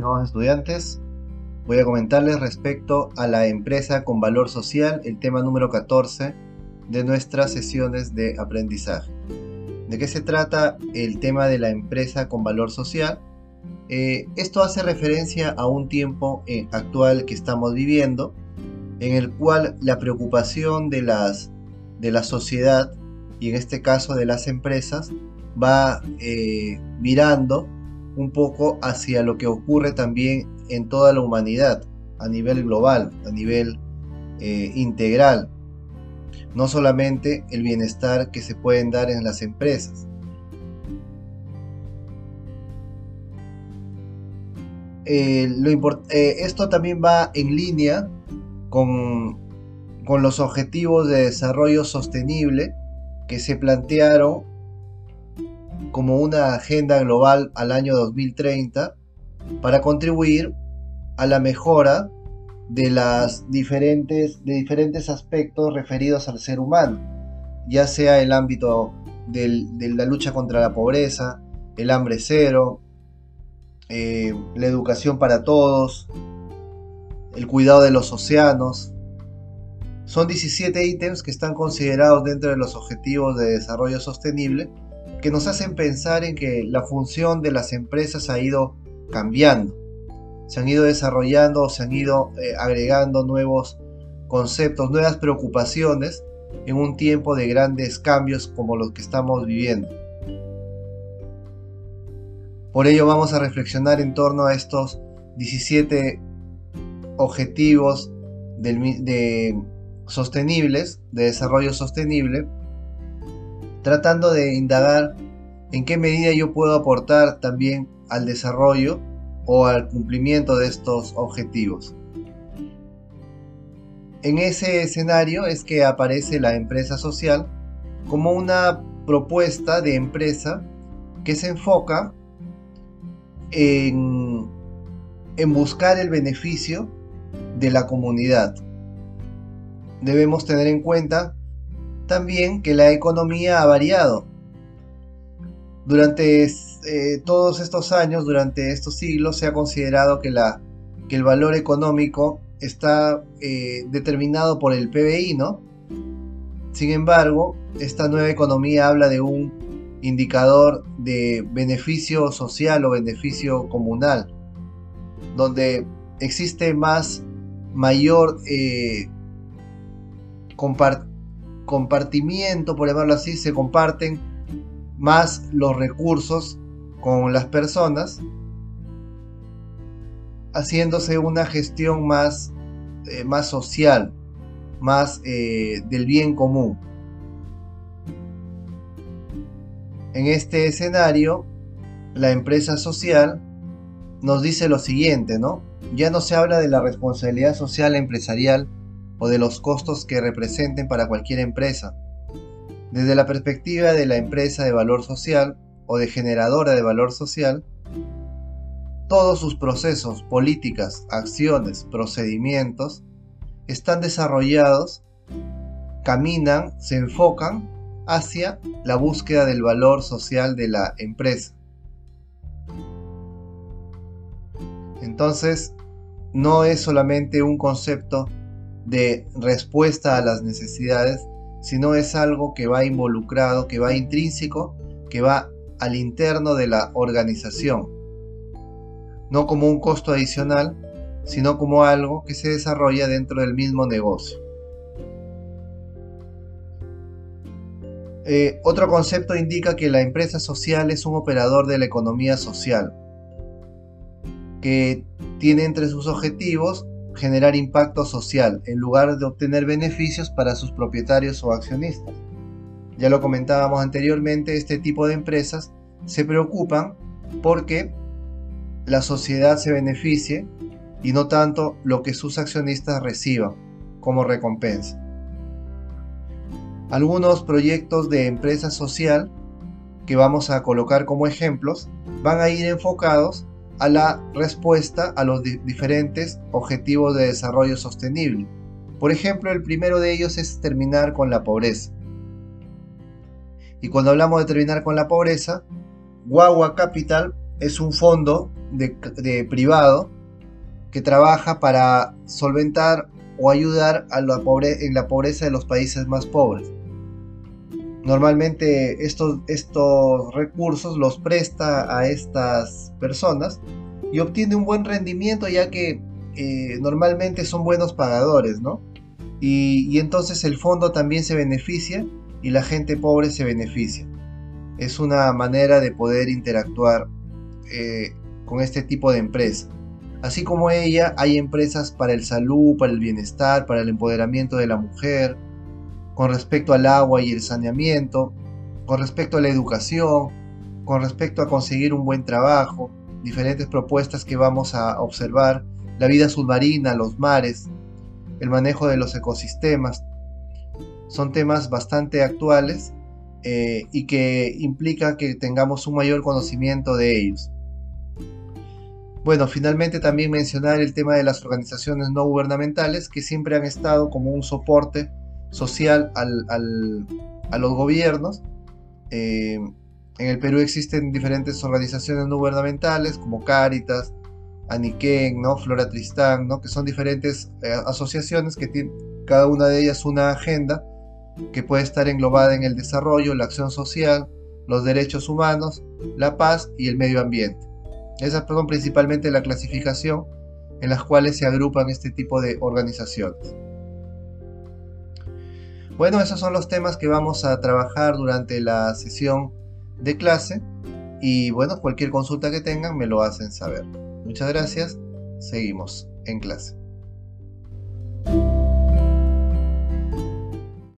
estimados estudiantes. Voy a comentarles respecto a la empresa con valor social, el tema número 14 de nuestras sesiones de aprendizaje. ¿De qué se trata el tema de la empresa con valor social? Eh, esto hace referencia a un tiempo eh, actual que estamos viviendo, en el cual la preocupación de, las, de la sociedad, y en este caso de las empresas, va eh, mirando un poco hacia lo que ocurre también en toda la humanidad, a nivel global, a nivel eh, integral. No solamente el bienestar que se pueden dar en las empresas. Eh, eh, esto también va en línea con, con los objetivos de desarrollo sostenible que se plantearon como una agenda global al año 2030 para contribuir a la mejora de las diferentes de diferentes aspectos referidos al ser humano, ya sea el ámbito de la lucha contra la pobreza, el hambre cero, eh, la educación para todos, el cuidado de los océanos. Son 17 ítems que están considerados dentro de los objetivos de desarrollo sostenible que nos hacen pensar en que la función de las empresas ha ido cambiando. Se han ido desarrollando, se han ido eh, agregando nuevos conceptos, nuevas preocupaciones en un tiempo de grandes cambios como los que estamos viviendo. Por ello vamos a reflexionar en torno a estos 17 objetivos de sostenibles, de desarrollo sostenible, tratando de indagar en qué medida yo puedo aportar también al desarrollo o al cumplimiento de estos objetivos. En ese escenario es que aparece la empresa social como una propuesta de empresa que se enfoca en, en buscar el beneficio de la comunidad. Debemos tener en cuenta también que la economía ha variado. Durante eh, todos estos años, durante estos siglos, se ha considerado que, la, que el valor económico está eh, determinado por el PBI, ¿no? Sin embargo, esta nueva economía habla de un indicador de beneficio social o beneficio comunal, donde existe más, mayor eh, compartimiento, por llamarlo así, se comparten más los recursos con las personas, haciéndose una gestión más, eh, más social, más eh, del bien común. En este escenario, la empresa social nos dice lo siguiente, ¿no? Ya no se habla de la responsabilidad social empresarial, o de los costos que representen para cualquier empresa. Desde la perspectiva de la empresa de valor social o de generadora de valor social, todos sus procesos, políticas, acciones, procedimientos están desarrollados, caminan, se enfocan hacia la búsqueda del valor social de la empresa. Entonces, no es solamente un concepto de respuesta a las necesidades, sino es algo que va involucrado, que va intrínseco, que va al interno de la organización. No como un costo adicional, sino como algo que se desarrolla dentro del mismo negocio. Eh, otro concepto indica que la empresa social es un operador de la economía social, que tiene entre sus objetivos generar impacto social en lugar de obtener beneficios para sus propietarios o accionistas. Ya lo comentábamos anteriormente, este tipo de empresas se preocupan porque la sociedad se beneficie y no tanto lo que sus accionistas reciban como recompensa. Algunos proyectos de empresa social que vamos a colocar como ejemplos van a ir enfocados a la respuesta a los diferentes objetivos de desarrollo sostenible. Por ejemplo, el primero de ellos es terminar con la pobreza. Y cuando hablamos de terminar con la pobreza, Guagua Capital es un fondo de, privado que trabaja para solventar o ayudar a la pobre, en la pobreza de los países más pobres. Normalmente estos, estos recursos los presta a estas personas y obtiene un buen rendimiento ya que eh, normalmente son buenos pagadores, ¿no? Y, entonces el fondo también se beneficia y la gente pobre se beneficia. Es una manera de poder interactuar eh, con este tipo de empresa. Así como ella, hay empresas para el salud, para el bienestar, para el empoderamiento de la mujer, con respecto al agua y el saneamiento, con respecto a la educación, con respecto a conseguir un buen trabajo, diferentes propuestas que vamos a observar, la vida submarina, los mares, el manejo de los ecosistemas. Son temas bastante actuales eh, y que implican que tengamos un mayor conocimiento de ellos. Bueno, finalmente también mencionar el tema de las organizaciones no gubernamentales que siempre han estado como un soporte social a los gobiernos. Eh, en el Perú existen diferentes organizaciones no gubernamentales como Cáritas, Aniquén, ¿no? Flora Tristán, ¿no? que son diferentes eh, asociaciones que tienen cada una de ellas una agenda que puede estar englobada en el desarrollo, la acción social, los derechos humanos, la paz y el medio ambiente. Esas son principalmente la clasificación en las cuales se agrupan este tipo de organizaciones. Bueno, esos son los temas que vamos a trabajar durante la sesión de clase y bueno, cualquier consulta que tengan me lo hacen saber. Muchas gracias, seguimos en clase.